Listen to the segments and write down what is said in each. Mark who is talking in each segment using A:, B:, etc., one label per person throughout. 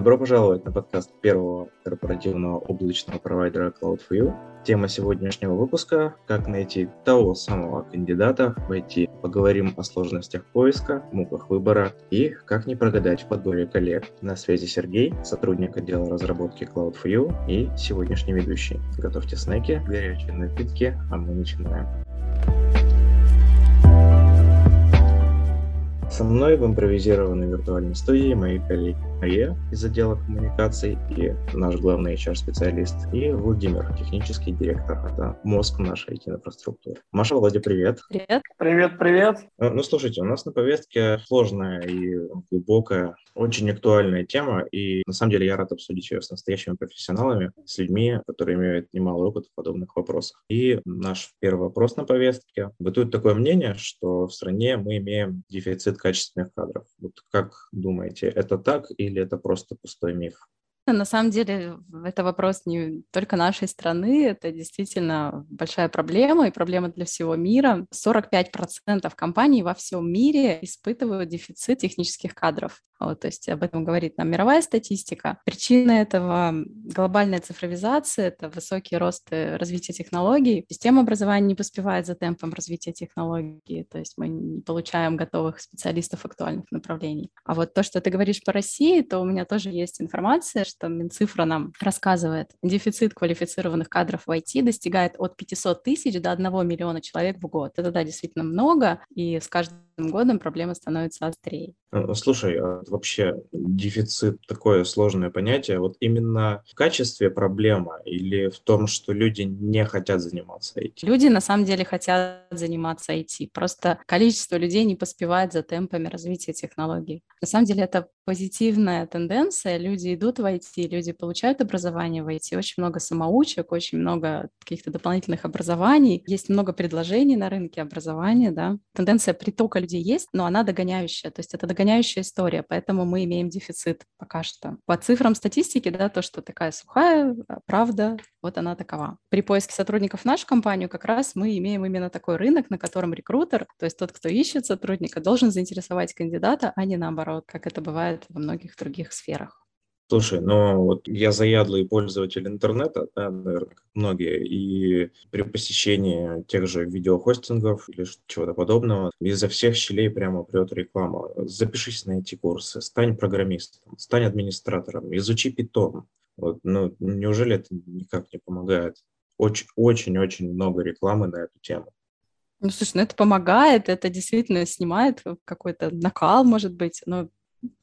A: Добро пожаловать на подкаст первого корпоративного облачного провайдера Cloud4U. Тема сегодняшнего выпуска – как найти того самого кандидата в IT. Поговорим о сложностях поиска, муках выбора и как не прогадать в подборе коллег. На связи Сергей, сотрудник отдела разработки Cloud4U и сегодняшний ведущий. Готовьте снеки, горячие напитки, а мы начинаем. Со мной в импровизированной виртуальной студии мои коллеги Мария из отдела коммуникаций и наш главный HR-специалист, и Владимир, технический директор. Это мозг нашей IT-инфраструктуры. Маша, Владя, привет.
B: Привет. Привет, привет.
A: Э, ну, слушайте, у нас на повестке сложная и глубокая, очень актуальная тема, и на самом деле я рад обсудить ее с настоящими профессионалами, с людьми, которые имеют немалый опыт в подобных вопросах. И наш первый вопрос на повестке. Бытует такое мнение, что в стране мы имеем дефицит качественных кадров. Вот как думаете, это так или это просто пустой миф?
B: На самом деле это вопрос не только нашей страны, это действительно большая проблема и проблема для всего мира. 45% компаний во всем мире испытывают дефицит технических кадров. Вот, то есть об этом говорит нам мировая статистика. Причина этого — глобальная цифровизация, это высокий рост э, развития технологий. Система образования не поспевает за темпом развития технологий, то есть мы не получаем готовых специалистов актуальных направлений. А вот то, что ты говоришь по России, то у меня тоже есть информация, что Минцифра нам рассказывает, дефицит квалифицированных кадров в IT достигает от 500 тысяч до 1 миллиона человек в год. Это, да, действительно много, и с каждым годом проблема становится острее.
A: Э, слушай, а вообще дефицит такое сложное понятие. Вот именно в качестве проблема или в том, что люди не хотят заниматься IT?
B: Люди на самом деле хотят заниматься IT. Просто количество людей не поспевает за темпами развития технологий. На самом деле это позитивная тенденция. Люди идут в IT, люди получают образование в IT. Очень много самоучек, очень много каких-то дополнительных образований. Есть много предложений на рынке образования. Да? Тенденция притока людей есть, но она догоняющая. То есть это догоняющая история, поэтому мы имеем дефицит пока что. По цифрам статистики, да, то, что такая сухая а, правда, вот она такова. При поиске сотрудников в нашу компанию как раз мы имеем именно такой рынок, на котором рекрутер, то есть тот, кто ищет сотрудника, должен заинтересовать кандидата, а не наоборот, как это бывает во многих других сферах.
A: Слушай, ну вот я заядлый пользователь интернета, да, наверное, как многие, и при посещении тех же видеохостингов или чего-то подобного, изо всех щелей прямо прет реклама. Запишись на эти курсы, стань программистом, стань администратором, изучи питон. Вот, ну, неужели это никак не помогает? Очень-очень-очень много рекламы на эту тему.
B: Ну, слушай, ну это помогает, это действительно снимает какой-то накал, может быть, но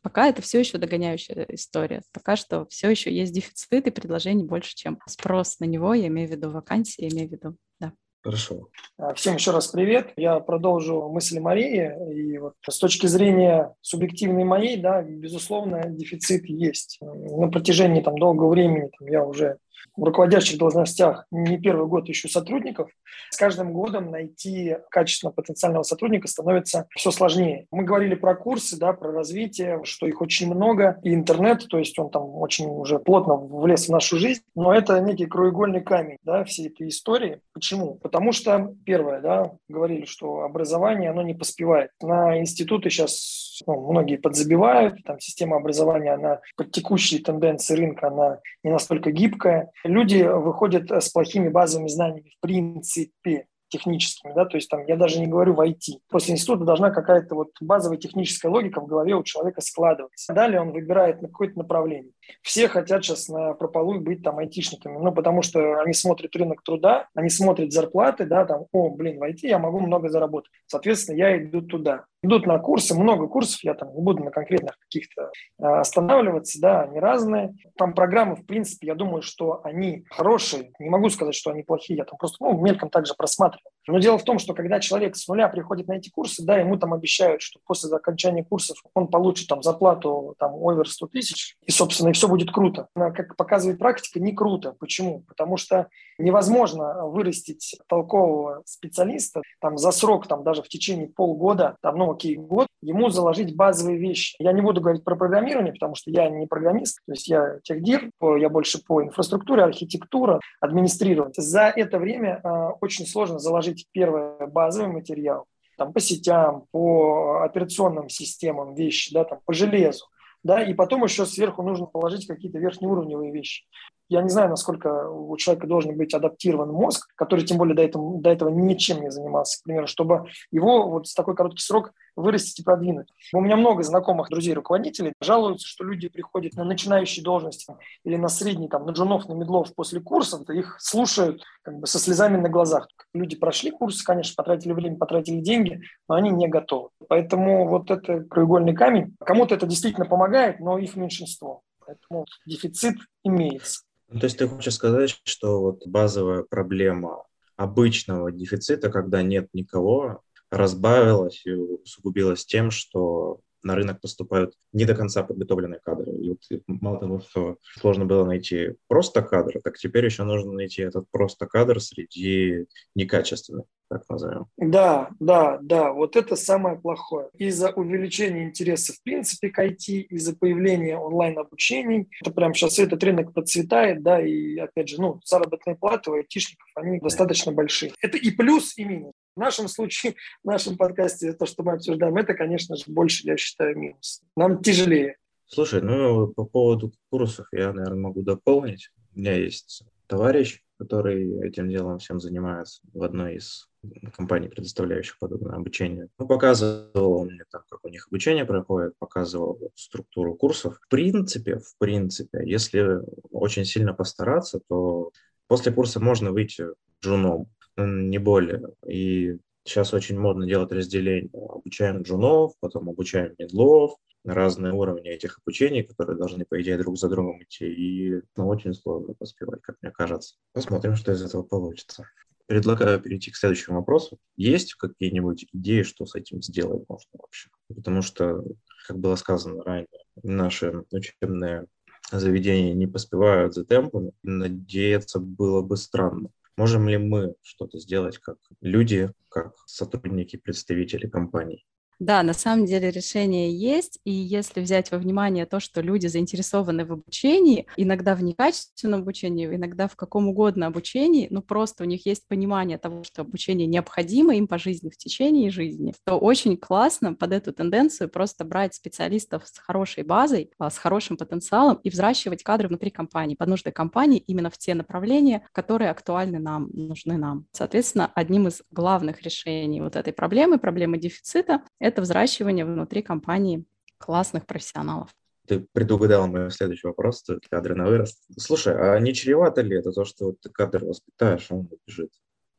B: Пока это все еще догоняющая история. Пока что все еще есть дефицит и предложений больше, чем спрос на него. Я имею в виду вакансии, я имею в виду, да.
A: Хорошо.
C: А, всем еще раз привет. Я продолжу мысли Марии. И вот с точки зрения субъективной моей, да, безусловно, дефицит есть. На протяжении там, долгого времени там, я уже в руководящих должностях не первый год ищу сотрудников. С каждым годом найти качественного потенциального сотрудника становится все сложнее. Мы говорили про курсы, да, про развитие, что их очень много, и интернет, то есть он там очень уже плотно влез в нашу жизнь, но это некий краеугольный камень да, всей этой истории. Почему? Потому что, первое, да, говорили, что образование, оно не поспевает. На институты сейчас ну, многие подзабивают, там система образования, она под текущие тенденции рынка, она не настолько гибкая, люди выходят с плохими базовыми знаниями в принципе техническими, да, то есть там я даже не говорю в IT. После института должна какая-то вот базовая техническая логика в голове у человека складываться. Далее он выбирает на какое-то направление. Все хотят сейчас на прополу быть там айтишниками, ну, потому что они смотрят рынок труда, они смотрят зарплаты, да, там, о, блин, в IT я могу много заработать. Соответственно, я иду туда. Идут на курсы, много курсов, я там не буду на конкретных каких-то э, останавливаться, да, они разные. Там программы, в принципе, я думаю, что они хорошие, не могу сказать, что они плохие, я там просто, ну, мельком также просматриваю. Но дело в том, что когда человек с нуля приходит на эти курсы, да, ему там обещают, что после окончания курсов он получит там зарплату там овер 100 тысяч, и, собственно, и все будет круто. Но, как показывает практика, не круто. Почему? Потому что невозможно вырастить толкового специалиста там за срок, там даже в течение полгода, там, ну, окей, год, ему заложить базовые вещи. Я не буду говорить про программирование, потому что я не программист, то есть я техдир, я больше по инфраструктуре, архитектура, администрирование. За это время э, очень сложно заложить изучить первый базовый материал, там, по сетям, по операционным системам вещи, да, там, по железу. да, и потом еще сверху нужно положить какие-то верхнеуровневые вещи. Я не знаю, насколько у человека должен быть адаптирован мозг, который тем более до этого, до этого ничем не занимался, к примеру, чтобы его вот с такой короткий срок вырастить и продвинуть. У меня много знакомых друзей руководителей жалуются, что люди приходят на начинающие должности или на средний, там, на джунов, на медлов после курсов, их слушают как бы со слезами на глазах. Люди прошли курсы, конечно, потратили время, потратили деньги, но они не готовы. Поэтому вот это краеугольный камень. Кому-то это действительно помогает, но их меньшинство. Поэтому дефицит имеется.
A: Ну, то есть ты хочешь сказать, что вот базовая проблема обычного дефицита, когда нет никого, разбавилась и усугубилась тем, что на рынок поступают не до конца подготовленные кадры. И вот мало того, что сложно было найти просто кадр, так теперь еще нужно найти этот просто кадр среди некачественных так назовем.
C: Да, да, да, вот это самое плохое. Из-за увеличения интереса в принципе к IT, из-за появления онлайн-обучений, это прям сейчас этот рынок процветает, да, и опять же, ну, заработные платы у айтишников, они достаточно большие. Это и плюс, и минус. В нашем случае, в нашем подкасте, то, что мы обсуждаем, это, конечно же, больше, я считаю, минус. Нам тяжелее.
A: Слушай, ну, по поводу курсов я, наверное, могу дополнить. У меня есть товарищ, который этим делом всем занимается в одной из компаний, предоставляющих подобное обучение. Ну, показывал мне там, как у них обучение проходит, показывал структуру курсов. В принципе, в принципе, если очень сильно постараться, то после курса можно выйти джуном не более. И сейчас очень модно делать разделение. Обучаем джунов, потом обучаем медлов, разные уровни этих обучений, которые должны, по идее, друг за другом идти, и ну, очень сложно поспевать, как мне кажется. Посмотрим, что из этого получится. Предлагаю перейти к следующему вопросу. Есть какие-нибудь идеи, что с этим сделать можно вообще? Потому что, как было сказано ранее, наши учебные заведения не поспевают за темпом, надеяться было бы странно. Можем ли мы что-то сделать как люди, как сотрудники, представители компаний?
B: Да, на самом деле решение есть, и если взять во внимание то, что люди заинтересованы в обучении, иногда в некачественном обучении, иногда в каком угодно обучении, ну просто у них есть понимание того, что обучение необходимо им по жизни, в течение жизни, то очень классно под эту тенденцию просто брать специалистов с хорошей базой, а, с хорошим потенциалом и взращивать кадры внутри компании, под нужды компании именно в те направления, которые актуальны нам, нужны нам. Соответственно, одним из главных решений вот этой проблемы, проблемы дефицита, это взращивание внутри компании классных профессионалов.
A: Ты предугадал мой следующий вопрос, кадры на вырост. Слушай, а не чревато ли это то, что ты кадр воспитаешь, а он убежит?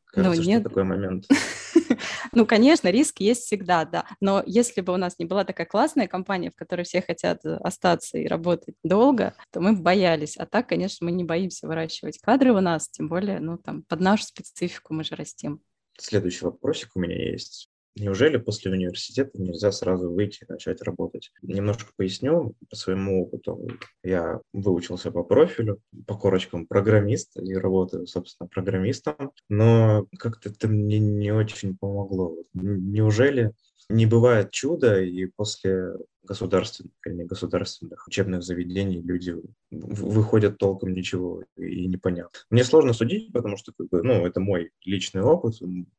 A: Кажется, ну, нет. что такой момент.
B: ну, конечно, риск есть всегда, да. Но если бы у нас не была такая классная компания, в которой все хотят остаться и работать долго, то мы боялись. А так, конечно, мы не боимся выращивать кадры у нас, тем более, ну, там, под нашу специфику мы же растим.
A: Следующий вопросик у меня есть. Неужели после университета нельзя сразу выйти и начать работать? Немножко поясню по своему опыту. Я выучился по профилю, по корочкам программист и работаю, собственно, программистом, но как-то это мне не очень помогло. Неужели не бывает чуда, и после государственных или негосударственных учебных заведений люди выходят толком ничего и непонятно. Мне сложно судить, потому что ну, это мой личный опыт.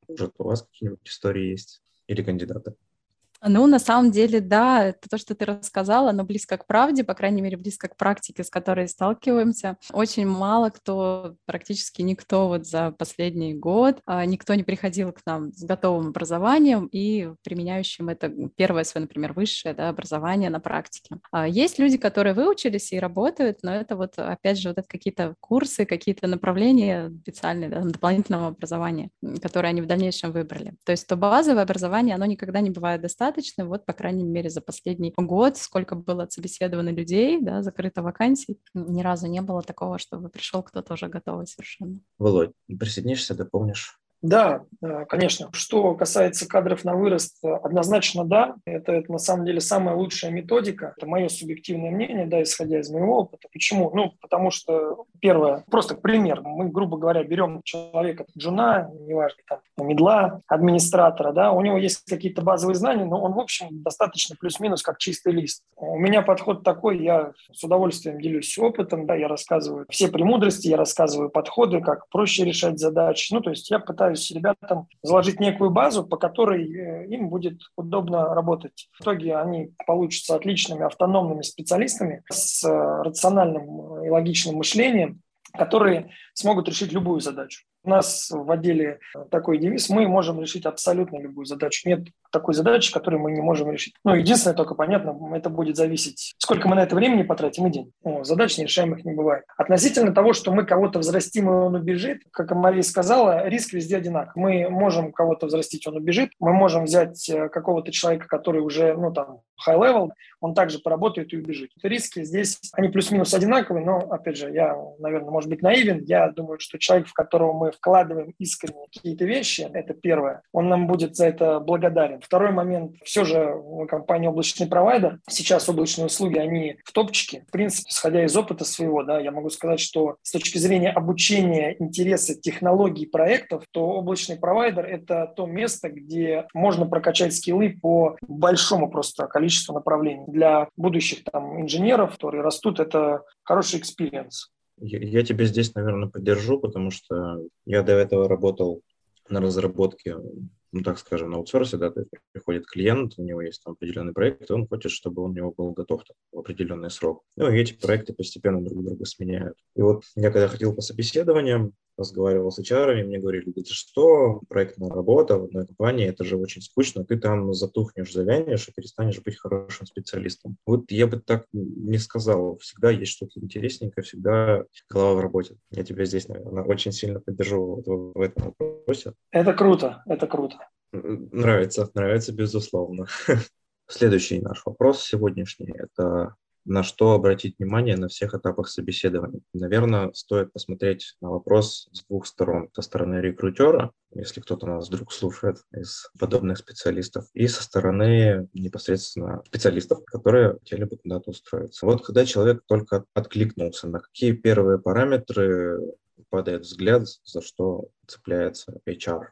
A: Может, у вас какие-нибудь истории есть или кандидаты?
B: Ну, на самом деле, да, это то, что ты рассказала, оно близко к правде, по крайней мере, близко к практике, с которой сталкиваемся. Очень мало кто, практически никто вот за последний год, а, никто не приходил к нам с готовым образованием и применяющим это первое свое, например, высшее да, образование на практике. А, есть люди, которые выучились и работают, но это вот, опять же, вот это какие-то курсы, какие-то направления специальные, да, дополнительного образования, которые они в дальнейшем выбрали. То есть то базовое образование, оно никогда не бывает достаточно, достаточно. Вот, по крайней мере, за последний год, сколько было собеседовано людей, да, закрыто вакансий, ни разу не было такого, чтобы пришел кто-то уже готовый совершенно.
A: Володь, присоединишься, дополнишь?
C: Да, конечно. Что касается кадров на вырост, однозначно да. Это, это на самом деле самая лучшая методика. Это мое субъективное мнение, да, исходя из моего опыта. Почему? Ну, потому что первое, просто пример. Мы, грубо говоря, берем человека, джуна, неважно, там, медла, администратора, да, у него есть какие-то базовые знания, но он, в общем, достаточно плюс-минус как чистый лист. У меня подход такой, я с удовольствием делюсь опытом, да, я рассказываю все премудрости, я рассказываю подходы, как проще решать задачи. Ну, то есть я пытаюсь ребятам заложить некую базу, по которой э, им будет удобно работать. В итоге они получатся отличными автономными специалистами с э, рациональным и логичным мышлением, которые смогут решить любую задачу. У нас в отделе такой девиз, мы можем решить абсолютно любую задачу. Нет такой задачи, которую мы не можем решить. Ну, единственное, только понятно, это будет зависеть, сколько мы на это времени потратим и день. Ну, задач нерешаемых не бывает. Относительно того, что мы кого-то взрастим, и он убежит, как Мария сказала, риск везде одинак. Мы можем кого-то взрастить, он убежит. Мы можем взять э, какого-то человека, который уже, ну, там, high level, он также поработает и убежит. Риски здесь, они плюс-минус одинаковые, но, опять же, я, наверное, может быть, наивен. Я думаю, что человек, в которого мы вкладываем искренне какие-то вещи, это первое, он нам будет за это благодарен. Второй момент, все же компания облачный провайдер, сейчас облачные услуги, они в топчике. В принципе, исходя из опыта своего, да, я могу сказать, что с точки зрения обучения, интереса, технологий, проектов, то облачный провайдер – это то место, где можно прокачать скиллы по большому просто количеству направлений. Для будущих там инженеров, которые растут, это хороший experience.
A: Я, я тебя здесь, наверное, поддержу, потому что я до этого работал на разработке ну, так скажем, на аутсорсе, да, то есть приходит клиент, у него есть там определенный проект, и он хочет, чтобы он у него был готов там, в определенный срок. Ну, и эти проекты постепенно друг друга сменяют. И вот я когда ходил по собеседованиям, разговаривал с HR, мне говорили, да ты что, проектная работа в одной компании, это же очень скучно, ты там затухнешь, завянешь и перестанешь быть хорошим специалистом. Вот я бы так не сказал. Всегда есть что-то интересненькое, всегда голова в работе. Я тебя здесь, наверное, очень сильно поддержу в этом вопросе.
C: Это круто, это круто.
A: Нравится, нравится, безусловно. Следующий наш вопрос сегодняшний – это на что обратить внимание на всех этапах собеседования. Наверное, стоит посмотреть на вопрос с двух сторон. Со стороны рекрутера, если кто-то нас вдруг слушает из подобных специалистов, и со стороны непосредственно специалистов, которые хотели бы куда-то устроиться. Вот когда человек только откликнулся, на какие первые параметры падает взгляд, за что цепляется HR?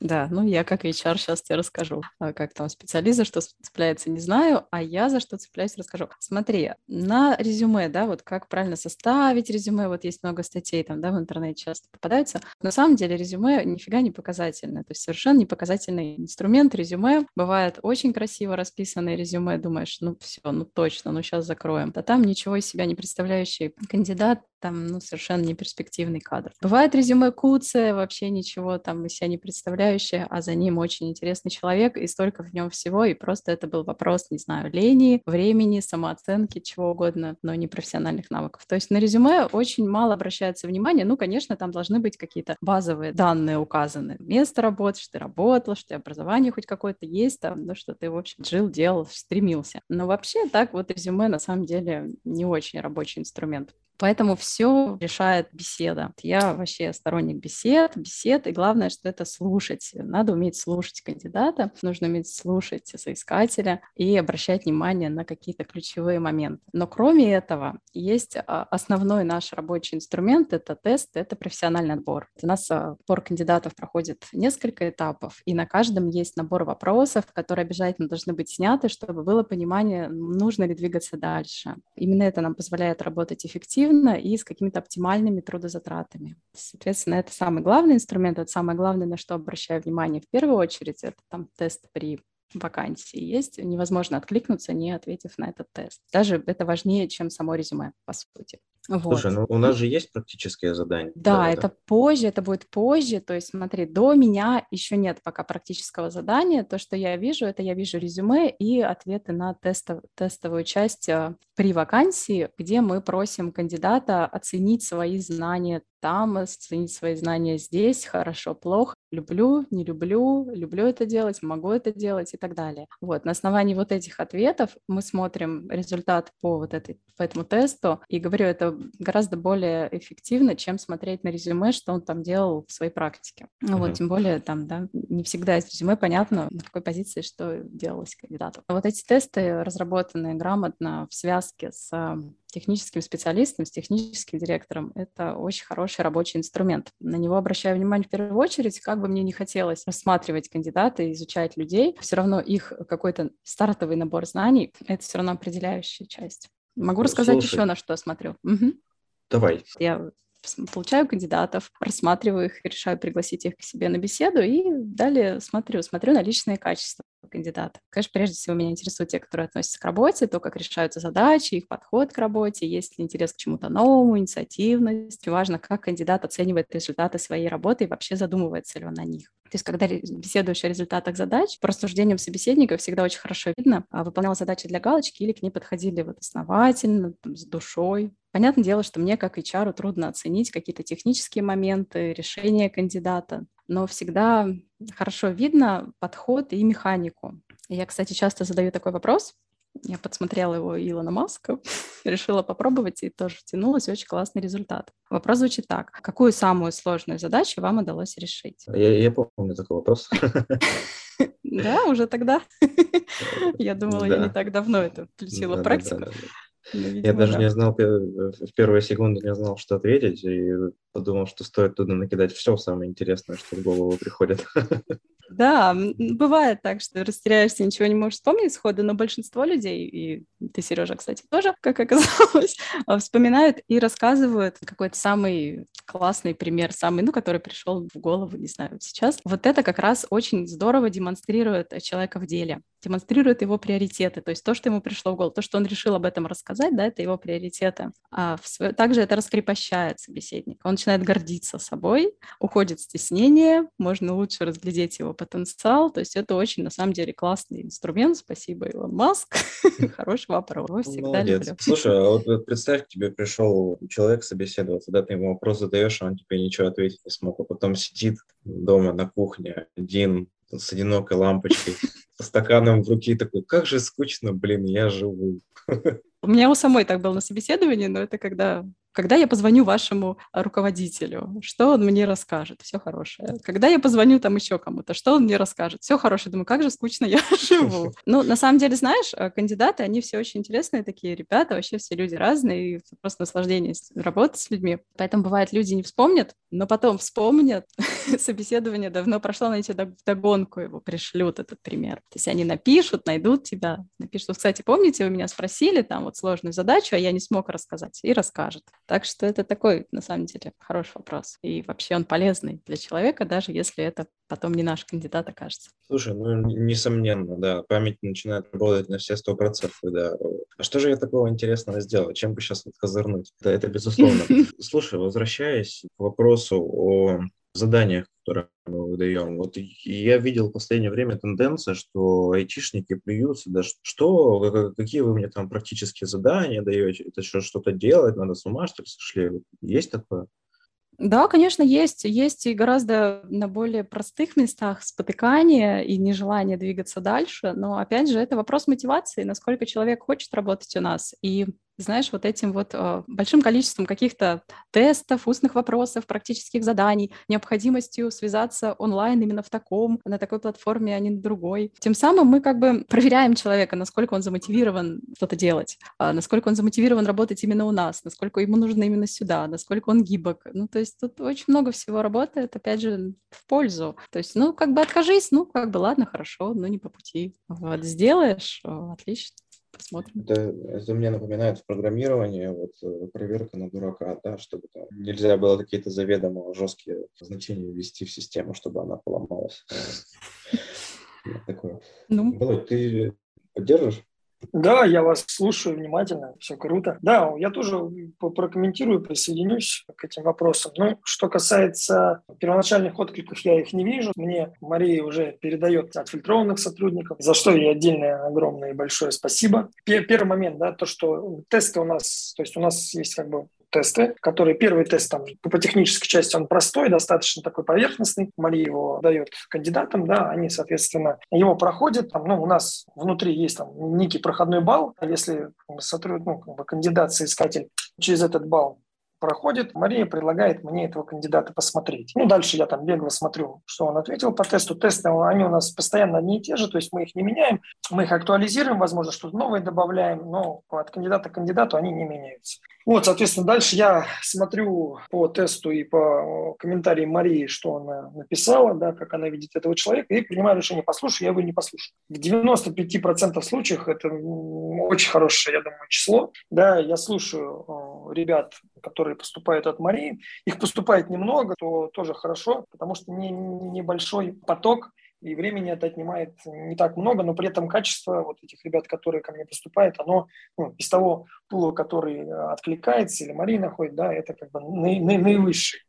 B: Да, ну я как HR сейчас тебе расскажу, а как там специалист за что цепляется, не знаю, а я за что цепляюсь, расскажу. Смотри, на резюме, да, вот как правильно составить резюме, вот есть много статей там, да, в интернете часто попадаются. На самом деле резюме нифига не показательное, то есть совершенно не показательный инструмент резюме. Бывает очень красиво расписанное резюме, думаешь, ну все, ну точно, ну сейчас закроем. А там ничего из себя не представляющий кандидат там ну, совершенно не перспективный кадр. Бывает резюме Куция, вообще ничего там из себя не представляющее, а за ним очень интересный человек, и столько в нем всего, и просто это был вопрос, не знаю, лени, времени, самооценки, чего угодно, но не профессиональных навыков. То есть на резюме очень мало обращается внимания, ну, конечно, там должны быть какие-то базовые данные указаны. Место работы, что ты работал, что у образование хоть какое-то есть, там, ну, что ты, в общем, жил, делал, стремился. Но вообще так вот резюме на самом деле не очень рабочий инструмент. Поэтому все решает беседа. Я вообще сторонник бесед, бесед, и главное, что это слушать. Надо уметь слушать кандидата, нужно уметь слушать соискателя и обращать внимание на какие-то ключевые моменты. Но кроме этого, есть а, основной наш рабочий инструмент, это тест, это профессиональный отбор. У нас а, отбор кандидатов проходит несколько этапов, и на каждом есть набор вопросов, которые обязательно должны быть сняты, чтобы было понимание, нужно ли двигаться дальше. Именно это нам позволяет работать эффективно, эффективно и с какими-то оптимальными трудозатратами. Соответственно, это самый главный инструмент, это самое главное, на что обращаю внимание в первую очередь, это там тест при вакансии есть, невозможно откликнуться, не ответив на этот тест. Даже это важнее, чем само резюме, по сути.
A: Вот. Слушай, ну у нас же есть практические задания.
B: Да, да это да. позже, это будет позже. То есть, смотри, до меня еще нет пока практического задания. То, что я вижу, это я вижу резюме и ответы на тестов, тестовую часть э, при вакансии, где мы просим кандидата оценить свои знания там, оценить свои знания здесь, хорошо, плохо, люблю, не люблю, люблю это делать, могу это делать и так далее. Вот, на основании вот этих ответов мы смотрим результат по вот этой, по этому тесту, и говорю, это гораздо более эффективно, чем смотреть на резюме, что он там делал в своей практике. Ну uh-huh. вот, тем более там, да, не всегда из резюме понятно, на какой позиции что делалось кандидату. Вот эти тесты разработаны грамотно в связке с техническим специалистом, с техническим директором. Это очень хороший рабочий инструмент. На него обращаю внимание в первую очередь, как бы мне не хотелось рассматривать кандидата, изучать людей, все равно их какой-то стартовый набор знаний — это все равно определяющая часть. Могу рассказать Слушай, еще, на что я смотрю. Угу.
A: Давай.
B: Я получаю кандидатов, рассматриваю их, решаю пригласить их к себе на беседу и далее смотрю, смотрю на личные качества кандидата. Конечно, прежде всего меня интересуют те, которые относятся к работе, то, как решаются задачи, их подход к работе, есть ли интерес к чему-то новому, инициативность. Важно, как кандидат оценивает результаты своей работы и вообще задумывается ли он на них. То есть, когда беседуешь о результатах задач, по рассуждениям собеседника всегда очень хорошо видно, а выполнял задачи для галочки или к ней подходили вот основательно, там, с душой. Понятное дело, что мне, как HR, трудно оценить какие-то технические моменты, решения кандидата, но всегда хорошо видно подход и механику. Я, кстати, часто задаю такой вопрос, я подсмотрела его Илона Маска, решила попробовать и тоже тянулась. Очень классный результат. Вопрос звучит так. Какую самую сложную задачу вам удалось решить?
A: Я, я помню такой вопрос.
B: Да, уже тогда? Я думала, я не так давно это включила практику.
A: Ну, я даже не знал, в первые секунды не знал, что ответить, и подумал, что стоит туда накидать все самое интересное, что в голову приходит.
B: Да, бывает так, что растеряешься, ничего не можешь вспомнить сходу, но большинство людей, и ты, Сережа, кстати, тоже, как оказалось, вспоминают и рассказывают какой-то самый классный пример, самый, ну, который пришел в голову, не знаю, сейчас. Вот это как раз очень здорово демонстрирует человека в деле, демонстрирует его приоритеты, то есть то, что ему пришло в голову, то, что он решил об этом рассказать, да, это его приоритеты. А в, также это раскрепощает собеседника, он начинает гордиться собой, уходит стеснение, можно лучше разглядеть его потенциал. То есть это очень, на самом деле, классный инструмент. Спасибо, Илон Маск. Хороший вопрос. Всегда люблю.
A: Слушай, а вот представь, к тебе пришел человек собеседоваться, да, ты ему вопрос задаешь, а он тебе ничего ответить не смог, а потом сидит дома на кухне один с одинокой лампочкой, со стаканом в руке, такой, как же скучно, блин, я живу.
B: У меня у самой так было на собеседовании, но это когда когда я позвоню вашему руководителю, что он мне расскажет? Все хорошее. Когда я позвоню там еще кому-то, что он мне расскажет? Все хорошее. Думаю, как же скучно я живу. Ну, на самом деле, знаешь, э, кандидаты, они все очень интересные такие ребята, вообще все люди разные, и просто наслаждение работать с людьми. Поэтому бывает, люди не вспомнят, но потом вспомнят. Собеседование давно прошло, знаете, догонку его пришлют, этот пример. То есть они напишут, найдут тебя, напишут, кстати, помните, вы меня спросили там вот сложную задачу, а я не смог рассказать, и расскажет. Так что это такой, на самом деле, хороший вопрос. И вообще он полезный для человека, даже если это потом не наш кандидат окажется.
A: Слушай, ну, несомненно, да, память начинает работать на все сто процентов, да. А что же я такого интересного сделал? Чем бы сейчас вот козырнуть? Да, это безусловно. Слушай, возвращаясь к вопросу о заданиях, которые мы выдаем. Вот я видел в последнее время тенденция, что айтишники плюются, да что, какие вы мне там практические задания даете, это что, что-то делать, надо с ума, что ли, сошли? Есть такое?
B: Да, конечно, есть. Есть и гораздо на более простых местах спотыкание и нежелание двигаться дальше. Но, опять же, это вопрос мотивации, насколько человек хочет работать у нас. И знаешь, вот этим вот э, большим количеством каких-то тестов, устных вопросов, практических заданий, необходимостью связаться онлайн именно в таком, на такой платформе, а не на другой. Тем самым мы как бы проверяем человека, насколько он замотивирован что-то делать, э, насколько он замотивирован работать именно у нас, насколько ему нужно именно сюда, насколько он гибок. Ну, то есть тут очень много всего работает, опять же, в пользу. То есть, ну, как бы откажись, ну, как бы, ладно, хорошо, но не по пути. Вот, сделаешь, отлично посмотрим.
A: Это, это мне напоминает в программировании вот, э, проверка на дурака, да, чтобы там, нельзя было какие-то заведомо жесткие значения ввести в систему, чтобы она поломалась. Такое. Ну. Володь, ты поддержишь?
C: Да, я вас слушаю внимательно, все круто. Да, я тоже прокомментирую, присоединюсь к этим вопросам. Ну, что касается первоначальных откликов, я их не вижу. Мне Мария уже передает отфильтрованных сотрудников, за что ей отдельное огромное и большое спасибо. Первый момент, да, то, что тесты у нас, то есть у нас есть как бы тесты, которые первый тест там по технической части он простой, достаточно такой поверхностный. Мария его дает кандидатам, да, они, соответственно, его проходят. Там, ну, у нас внутри есть там некий проходной балл. Если сотрудник, ну, как бы кандидат, соискатель через этот балл проходит, Мария предлагает мне этого кандидата посмотреть. Ну, дальше я там бегло смотрю, что он ответил по тесту. Тесты, они у нас постоянно одни и те же, то есть мы их не меняем, мы их актуализируем, возможно, что-то новое добавляем, но от кандидата к кандидату они не меняются. Вот, соответственно, дальше я смотрю по тесту и по комментариям Марии, что она написала, да, как она видит этого человека, и принимаю решение, послушаю я его не послушаю. В 95% случаях это очень хорошее, я думаю, число. Да, я слушаю ребят, которые поступают от Марии. Их поступает немного, то тоже хорошо, потому что не, небольшой поток и времени это отнимает не так много, но при этом качество вот этих ребят, которые ко мне поступают, оно ну, из того пула, который откликается или Мария находит, да, это как бы наивысший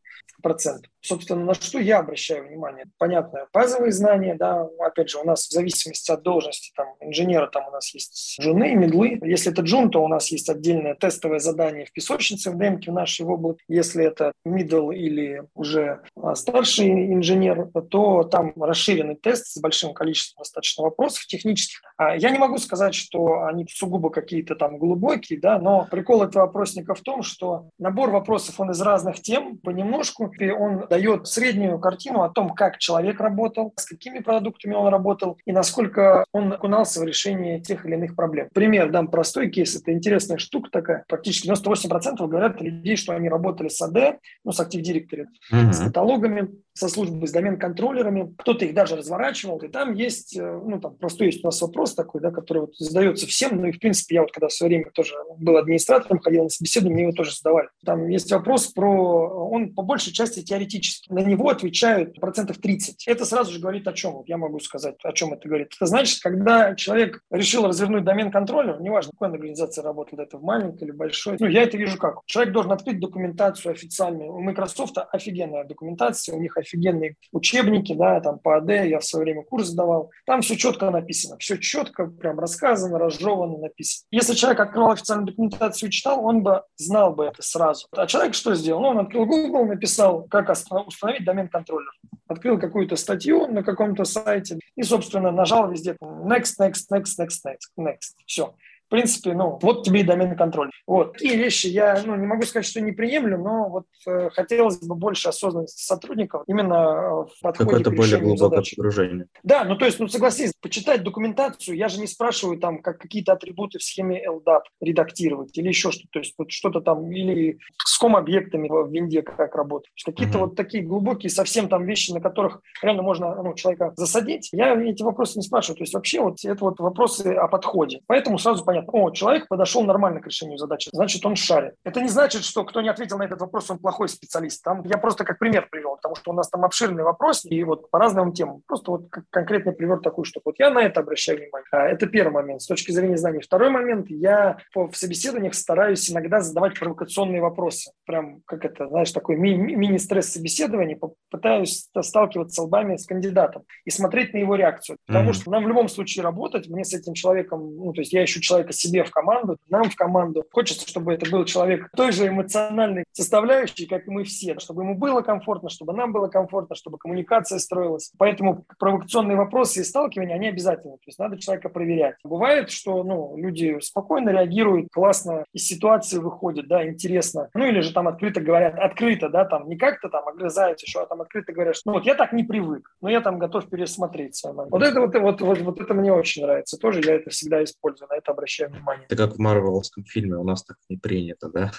C: процент. Собственно, на что я обращаю внимание? Понятно, базовые знания, да, опять же, у нас в зависимости от должности, там, инженера, там у нас есть джуны, медлы. Если это джун, то у нас есть отдельное тестовое задание в песочнице в демке в нашей области. Если это middle или уже а, старший инженер, то там расширенный тест с большим количеством достаточно вопросов технических. А я не могу сказать, что они сугубо какие-то там глубокие, да, но прикол этого вопросника в том, что набор вопросов, он из разных тем понемножку, и он дает среднюю картину о том, как человек работал, с какими продуктами он работал и насколько он окунался в решение тех или иных проблем. Пример дам простой кейс. Это интересная штука такая. Практически 98% говорят людей, что они работали с АД, ну, с Directory, mm-hmm. с каталогами, со службой с домен-контроллерами. Кто-то их даже разворачивал. И там есть, э, ну, там просто есть у нас вопрос такой, да, который вот задается всем. Ну, и, в принципе, я вот когда в свое время тоже был администратором, ходил на собеседование, мне его тоже задавали. Там есть вопрос про... Он по большей части теоретический. На него отвечают процентов 30. Это сразу же говорит о чем? Вот я могу сказать, о чем это говорит. Это значит, когда человек решил развернуть домен-контроллер, неважно, в какой организации работает, это в маленькой или большой, ну, я это вижу как. Человек должен открыть документацию официальную. У Microsoft офигенная документация, у них офигенные учебники, да, там по АД, я в свое время курс давал. Там все четко написано, все четко, прям рассказано, разжевано, написано. Если человек открывал официальную документацию и читал, он бы знал бы это сразу. А человек что сделал? Ну, он открыл Google, написал, как установить домен-контроллер. Открыл какую-то статью на каком-то сайте и, собственно, нажал везде next, next, next, next, next, next. Все в принципе, ну, вот тебе и домен контроль. Вот. Такие вещи я, ну, не могу сказать, что не приемлю, но вот э, хотелось бы больше осознанности сотрудников именно э, в подходе
A: Какое-то более глубокое задач. погружение.
C: Да, ну, то есть, ну, согласись, почитать документацию, я же не спрашиваю там, как какие-то атрибуты в схеме LDAP редактировать или еще что-то, то есть вот что-то там, или с ком-объектами в винде как работать. Какие-то mm-hmm. вот такие глубокие совсем там вещи, на которых реально можно ну, человека засадить. Я эти вопросы не спрашиваю. То есть вообще вот это вот вопросы о подходе. Поэтому сразу понятно, понятно, о, человек подошел нормально к решению задачи, значит, он шарит. Это не значит, что кто не ответил на этот вопрос, он плохой специалист. Там я просто как пример привел, потому что у нас там обширный вопрос, и вот по разным темам. Просто вот конкретный пример такой, что вот я на это обращаю внимание. А, это первый момент с точки зрения знаний. Второй момент, я в собеседованиях стараюсь иногда задавать провокационные вопросы. Прям, как это, знаешь, такой ми- мини-стресс собеседования, пытаюсь сталкиваться лбами с кандидатом и смотреть на его реакцию. Потому mm-hmm. что нам в любом случае работать, мне с этим человеком, ну, то есть я ищу человека себе в команду, нам в команду. Хочется, чтобы это был человек той же эмоциональной составляющей, как и мы все, чтобы ему было комфортно, чтобы нам было комфортно, чтобы коммуникация строилась. Поэтому провокационные вопросы и сталкивания, они обязательны. То есть надо человека проверять. Бывает, что ну, люди спокойно реагируют, классно из ситуации выходят, да, интересно. Ну или же там открыто говорят, открыто, да, там не как-то там огрызаются еще, а там открыто говорят, что ну вот я так не привык, но я там готов пересмотреть Вот это вот, вот, вот, вот это мне очень нравится. Тоже я это всегда использую, на это обращаю внимание.
A: Это как в марвеловском фильме, у нас так не принято, да?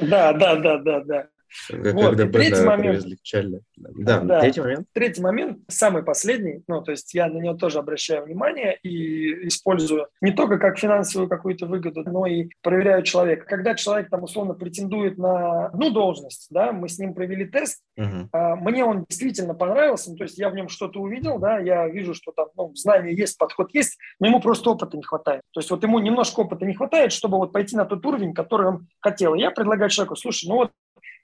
C: Да, да, да, да, да.
A: Вот. Когда третий момент.
C: Да, да, третий момент. Третий момент, самый последний, ну, то есть я на него тоже обращаю внимание и использую не только как финансовую какую-то выгоду, но и проверяю человека. Когда человек там условно претендует на одну должность, да, мы с ним провели тест, uh мне он действительно понравился, ну, то есть я в нем что-то увидел, да, я вижу, что там, ну, знания есть, подход есть, но ему просто опыта не хватает. То есть вот ему немножко опыта не хватает, чтобы вот пойти на тот уровень, который он хотел. И я предлагаю человеку, слушай, ну вот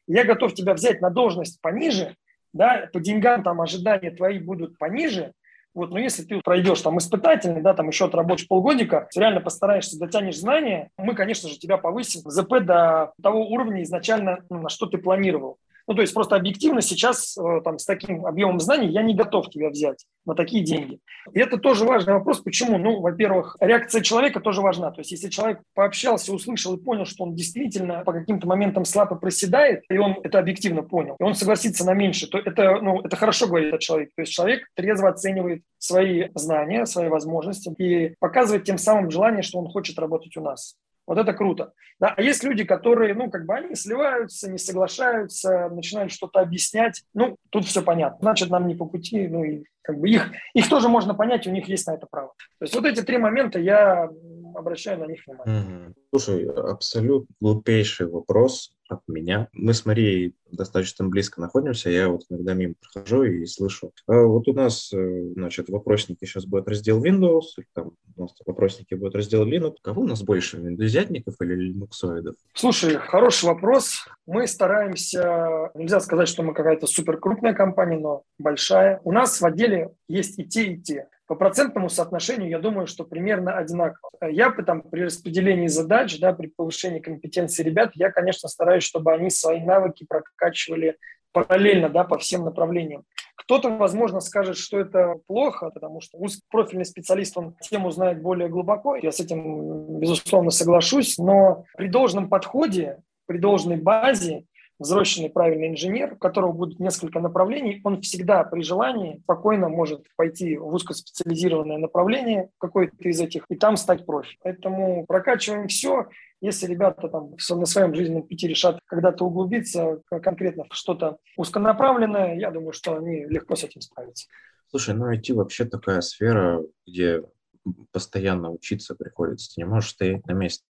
C: я готов тебя взять на должность пониже, да, по деньгам там ожидания твои будут пониже, вот, но если ты пройдешь там испытательный, да, там еще отработаешь полгодика, реально постараешься, дотянешь знания, мы, конечно же, тебя повысим ЗП до того уровня изначально, на что ты планировал. Ну, то есть просто объективно сейчас э, там с таким объемом знаний я не готов тебя взять на такие деньги. И это тоже важный вопрос. Почему? Ну, во-первых, реакция человека тоже важна. То есть если человек пообщался, услышал и понял, что он действительно по каким-то моментам слабо проседает, и он это объективно понял, и он согласится на меньше, то это, ну, это хорошо говорит о человеке. То есть человек трезво оценивает свои знания, свои возможности и показывает тем самым желание, что он хочет работать у нас. Вот это круто. Да? А есть люди, которые, ну, как бы они сливаются, не соглашаются, начинают что-то объяснять. Ну, тут все понятно. Значит, нам не по пути. Ну, и как бы их, их тоже можно понять, у них есть на это право. То есть вот эти три момента я обращаю на них внимание.
A: Угу. Слушай, абсолютно глупейший вопрос от меня. Мы с Марией достаточно близко находимся, я вот иногда мимо прохожу и слышу. А вот у нас, э, значит, вопросники сейчас будет раздел Windows, там у нас вопросники будет раздел Linux. Кого у нас больше, виндозятников или линуксоидов?
C: Слушай, хороший вопрос. Мы стараемся, нельзя сказать, что мы какая-то супер крупная компания, но большая. У нас в отделе есть и те, и те. По процентному соотношению, я думаю, что примерно одинаково. Я там, при распределении задач, да, при повышении компетенции ребят, я, конечно, стараюсь, чтобы они свои навыки прокачивали параллельно да, по всем направлениям. Кто-то, возможно, скажет, что это плохо, потому что узкопрофильный специалист, он тему знает более глубоко. Я с этим, безусловно, соглашусь, но при должном подходе, при должной базе взросленный правильный инженер, у которого будет несколько направлений, он всегда при желании спокойно может пойти в узкоспециализированное направление, какое-то из этих, и там стать профи. Поэтому прокачиваем все. Если ребята там на своем жизненном пути решат когда-то углубиться конкретно в что-то узконаправленное, я думаю, что они легко с этим справятся.
A: Слушай, ну IT вообще такая сфера, где постоянно учиться приходится. Ты не можешь стоять на месте.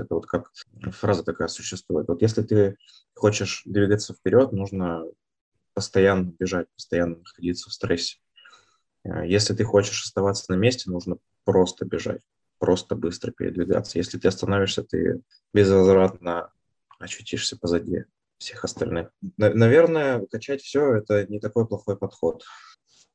A: Это вот как фраза такая существует. Вот если ты хочешь двигаться вперед, нужно постоянно бежать, постоянно находиться в стрессе. Э, если ты хочешь оставаться на месте, нужно просто бежать, просто быстро передвигаться. Если ты остановишься, ты безвозвратно очутишься позади всех остальных. Наверное, качать все – это не такой плохой подход.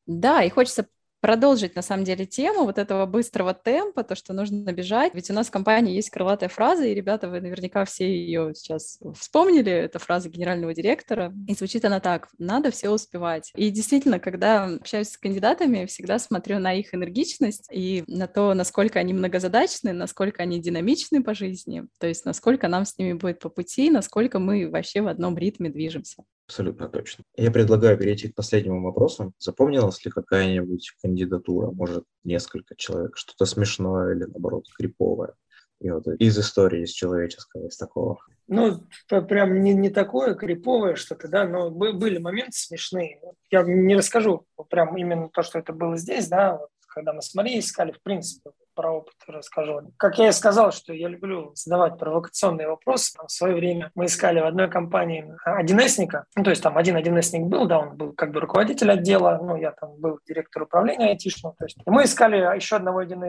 B: Да, и хочется продолжить, на самом деле, тему вот этого быстрого темпа, то, что нужно бежать. Ведь у нас в компании есть крылатая фраза, и, ребята, вы наверняка все ее сейчас вспомнили, это фраза генерального директора, и звучит она так, надо все успевать. И действительно, когда общаюсь с кандидатами, всегда смотрю на их энергичность и на то, насколько они многозадачны, насколько они динамичны по жизни, то есть насколько нам с ними будет по пути, насколько мы вообще в одном ритме движемся.
A: Абсолютно точно. Я предлагаю перейти к последнему вопросу. Запомнилась ли какая-нибудь кандидатура, может, несколько человек, что-то смешное или, наоборот, криповое? И вот из истории, из человеческого, из такого.
C: Ну, прям не, не такое криповое что-то, да, но были моменты смешные. Я не расскажу прям именно то, что это было здесь, да, вот, когда мы с Марией искали, в принципе, про опыт расскажу. Как я и сказал, что я люблю задавать провокационные вопросы. В свое время мы искали в одной компании 1 ну, то есть там один 1 был, да, он был как бы руководитель отдела, ну, я там был директор управления айтишного, то есть и мы искали еще одного 1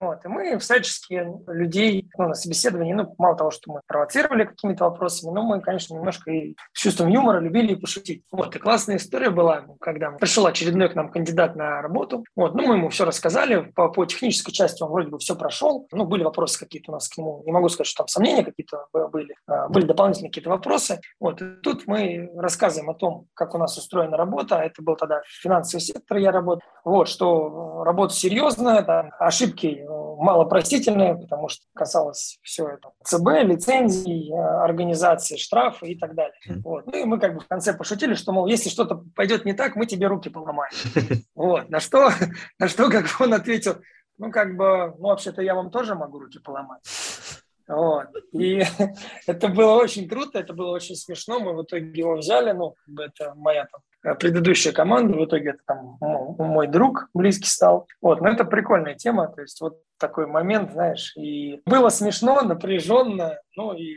C: Вот, и мы всячески людей ну, на собеседовании, ну, мало того, что мы провоцировали какими-то вопросами, но мы, конечно, немножко и с чувством юмора любили и пошутить. Вот, и классная история была, когда пришел очередной к нам кандидат на работу, вот, ну, мы ему все рассказали, по, по технической части он вроде бы все прошел. Ну, были вопросы какие-то у нас к нему. Не могу сказать, что там сомнения какие-то были. А, были дополнительные какие-то вопросы. Вот. И тут мы рассказываем о том, как у нас устроена работа. Это был тогда финансовый сектор, я работал. Вот, что работа серьезная, там, ошибки э, малопростительные, потому что касалось все это ЦБ, лицензий, э, организации, штрафы и так далее. Вот. Ну и мы как бы в конце пошутили, что, мол, если что-то пойдет не так, мы тебе руки поломаем. Вот. На что, на что как бы он ответил, ну, как бы, ну, вообще-то я вам тоже могу руки поломать. Вот. И это было очень круто, это было очень смешно. Мы в итоге его взяли, ну, это моя там, предыдущая команда, в итоге это там мой друг близкий стал. Вот, но это прикольная тема, то есть вот такой момент, знаешь, и было смешно, напряженно, ну и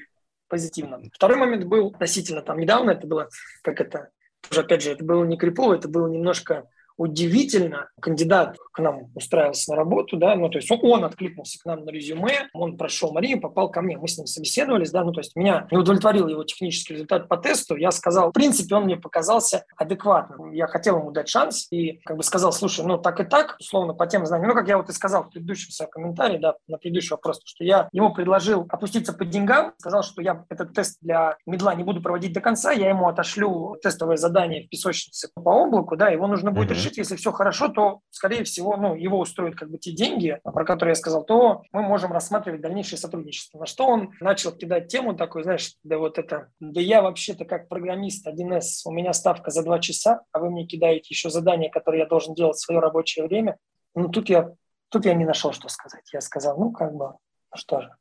C: позитивно. Второй момент был относительно там недавно, это было, как это, тоже опять же, это было не крипово, это было немножко удивительно. Кандидат к нам устраивался на работу, да, ну, то есть он, он откликнулся к нам на резюме, он прошел Марию, попал ко мне, мы с ним собеседовались, да, ну, то есть меня не удовлетворил его технический результат по тесту, я сказал, в принципе, он мне показался адекватным, я хотел ему дать шанс и как бы сказал, слушай, ну, так и так, условно, по тем знаниям, ну, как я вот и сказал в предыдущем своем комментарии, да, на предыдущий вопрос, что я ему предложил опуститься по деньгам, сказал, что я этот тест для медла не буду проводить до конца, я ему отошлю тестовое задание в песочнице по облаку, да, его нужно будет mm-hmm. решить, если все хорошо, то, скорее всего, ну, его устроят как бы те деньги, про которые я сказал, то мы можем рассматривать дальнейшее сотрудничество. На что он начал кидать тему такой, знаешь, да вот это, да я вообще-то как программист 1С, у меня ставка за два часа, а вы мне кидаете еще задание, которое я должен делать в свое рабочее время. Ну, тут я, тут я не нашел, что сказать. Я сказал, ну, как бы, ну что же,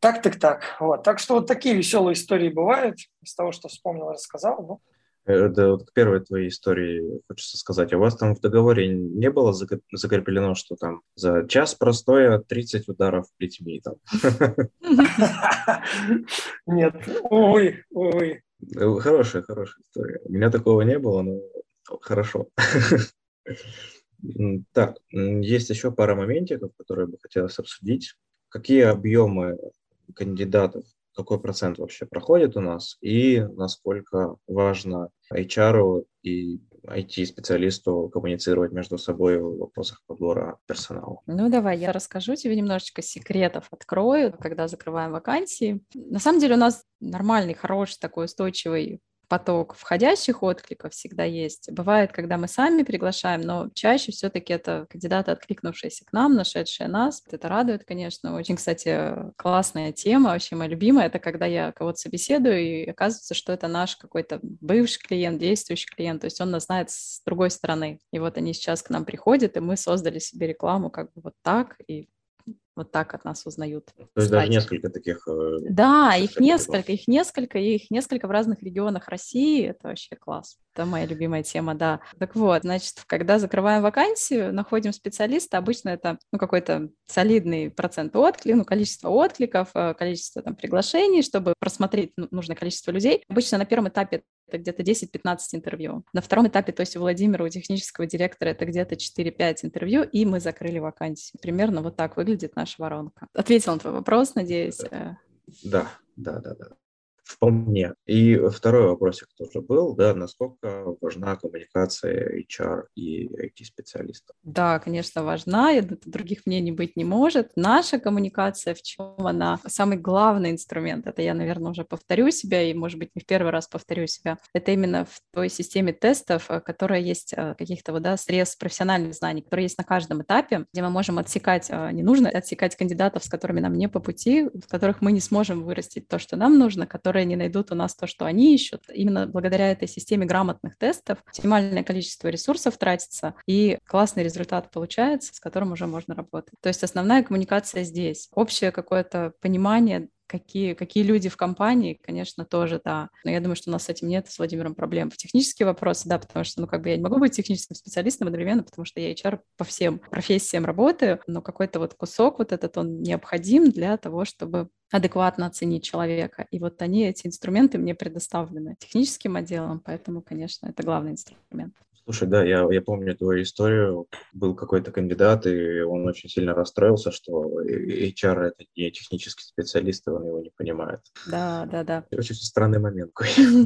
C: так, так, так. Вот. Так что вот такие веселые истории бывают. Из того, что вспомнил, рассказал. Ну,
A: это вот к первой твоей истории хочется сказать. А у вас там в договоре не было закреплено, что там за час простое 30 ударов плетьми? Там?
C: Нет, увы, увы.
A: Хорошая, хорошая история. У меня такого не было, но хорошо. Так, есть еще пара моментиков, которые бы хотелось обсудить. Какие объемы кандидатов какой процент вообще проходит у нас и насколько важно HR и IT-специалисту коммуницировать между собой в вопросах подбора персонала.
B: Ну, давай, я расскажу тебе немножечко секретов, открою, когда закрываем вакансии. На самом деле у нас нормальный, хороший, такой устойчивый поток входящих откликов всегда есть. Бывает, когда мы сами приглашаем, но чаще все-таки это кандидаты, откликнувшиеся к нам, нашедшие нас. Это радует, конечно. Очень, кстати, классная тема, вообще моя любимая, это когда я кого-то собеседую, и оказывается, что это наш какой-то бывший клиент, действующий клиент, то есть он нас знает с другой стороны. И вот они сейчас к нам приходят, и мы создали себе рекламу как бы вот так, и вот так от нас узнают.
A: То есть даже несколько таких... Э,
B: да, их несколько, их несколько, и их несколько в разных регионах России. Это вообще класс. Это моя любимая тема, да. Так вот, значит, когда закрываем вакансию, находим специалиста, обычно это ну, какой-то солидный процент откликов, ну, количество откликов, э, количество там приглашений, чтобы просмотреть ну, нужное количество людей. Обычно на первом этапе это где-то 10-15 интервью. На втором этапе, то есть у Владимира, у технического директора, это где-то 4-5 интервью, и мы закрыли вакансию. Примерно вот так выглядит наша воронка. Ответил на твой вопрос, надеюсь.
A: Да, да, да, да. Вполне. И второй вопросик тоже был, да, насколько важна коммуникация HR и IT-специалистов?
B: Да, конечно, важна, и других мнений быть не может. Наша коммуникация, в чем она? Самый главный инструмент, это я, наверное, уже повторю себя, и, может быть, не в первый раз повторю себя, это именно в той системе тестов, э, которая есть э, каких-то вот, да, срез профессиональных знаний, которые есть на каждом этапе, где мы можем отсекать, э, не нужно отсекать кандидатов, с которыми нам не по пути, в которых мы не сможем вырастить то, что нам нужно, которые которые не найдут у нас то, что они ищут. Именно благодаря этой системе грамотных тестов максимальное количество ресурсов тратится, и классный результат получается, с которым уже можно работать. То есть основная коммуникация здесь. Общее какое-то понимание какие, какие люди в компании, конечно, тоже, да. Но я думаю, что у нас с этим нет, с Владимиром проблем. В технические вопросы, да, потому что, ну, как бы я не могу быть техническим специалистом одновременно, потому что я HR по всем профессиям работаю, но какой-то вот кусок вот этот, он необходим для того, чтобы адекватно оценить человека. И вот они, эти инструменты мне предоставлены техническим отделом, поэтому, конечно, это главный инструмент.
A: Слушай, да, я, я помню твою историю. Был какой-то кандидат, и он очень сильно расстроился, что HR — это не технический специалист, и он его не понимает.
B: Да, да, да.
A: Очень странный момент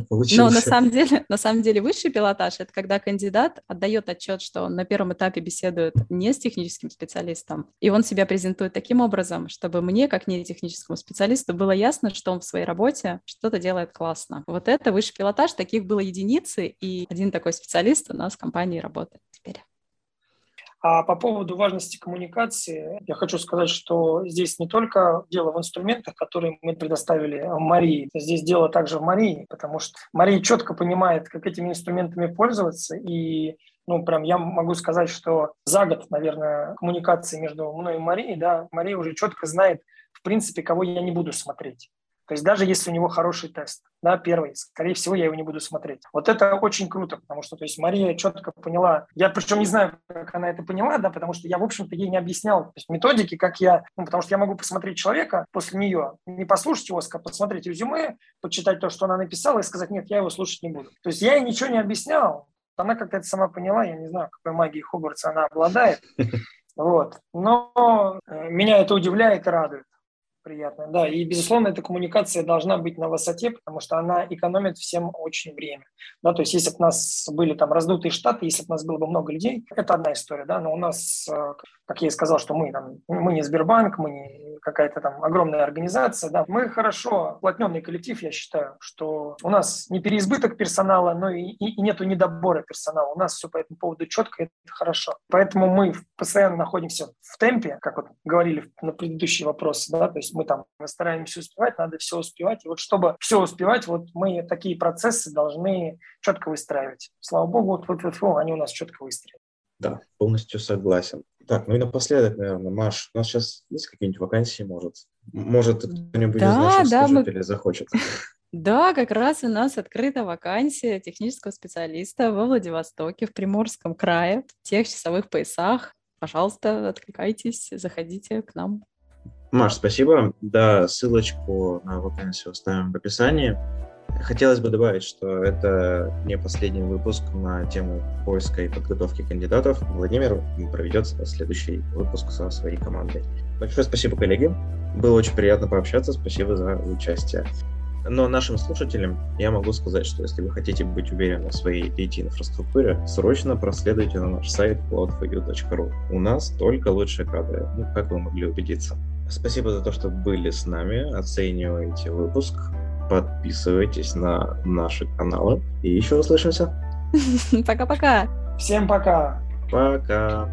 B: получился. Но на самом деле, на самом деле высший пилотаж — это когда кандидат отдает отчет, что он на первом этапе беседует не с техническим специалистом, и он себя презентует таким образом, чтобы мне, как не техническому специалисту, было ясно, что он в своей работе что-то делает классно. Вот это высший пилотаж, таких было единицы, и один такой специалист у нас нас в компании работает теперь.
C: А по поводу важности коммуникации, я хочу сказать, что здесь не только дело в инструментах, которые мы предоставили Марии, здесь дело также в Марии, потому что Мария четко понимает, как этими инструментами пользоваться, и ну, прям я могу сказать, что за год, наверное, коммуникации между мной и Марией, да, Мария уже четко знает, в принципе, кого я не буду смотреть. То есть даже если у него хороший тест, да, первый, скорее всего, я его не буду смотреть. Вот это очень круто, потому что, то есть, Мария четко поняла, я причем не знаю, как она это поняла, да, потому что я, в общем-то, ей не объяснял то есть, методики, как я, ну, потому что я могу посмотреть человека после нее, не послушать его, посмотреть резюме, почитать то, что она написала, и сказать, нет, я его слушать не буду. То есть я ей ничего не объяснял, Она как-то это сама поняла, я не знаю, какой магией Хогвартса она обладает. Вот. Но э, меня это удивляет и радует приятно. Да, и, безусловно, эта коммуникация должна быть на высоте, потому что она экономит всем очень время. Да, то есть, если бы у нас были там раздутые штаты, если бы у нас было бы много людей, это одна история, да, но у нас, э, как я и сказал, что мы там, мы не Сбербанк, мы не какая-то там огромная организация, да, мы хорошо плотненный коллектив, я считаю, что у нас не переизбыток персонала, но и, и, и нету недобора персонала. У нас все по этому поводу четко, это хорошо. Поэтому мы постоянно находимся в темпе, как вот говорили на предыдущий вопрос, да, то есть мы там мы стараемся успевать, надо все успевать. И вот чтобы все успевать, вот мы такие процессы должны четко выстраивать. Слава богу, вот, вот, вот, они у нас четко выстроены.
A: Да, полностью согласен. Так, ну и напоследок, наверное, Маш, у нас сейчас есть какие-нибудь вакансии, может? Может, кто-нибудь да, из наших да, слушателей мы... захочет?
B: Да, как раз у нас открыта вакансия технического специалиста во Владивостоке, в Приморском крае, в тех часовых поясах. Пожалуйста, откликайтесь, заходите к нам.
A: Маш, спасибо. Да, ссылочку на вакансию оставим в описании. Хотелось бы добавить, что это не последний выпуск на тему поиска и подготовки кандидатов. Владимир проведет следующий выпуск со своей командой. Большое спасибо, коллеги. Было очень приятно пообщаться. Спасибо за участие. Но нашим слушателям я могу сказать, что если вы хотите быть уверены в своей IT-инфраструктуре, срочно проследуйте на наш сайт cloud4u.ru. У нас только лучшие кадры, ну, как вы могли убедиться. Спасибо за то, что были с нами, оценивайте выпуск, подписывайтесь на наши каналы и еще услышимся.
B: Пока-пока.
C: Всем пока.
A: Пока.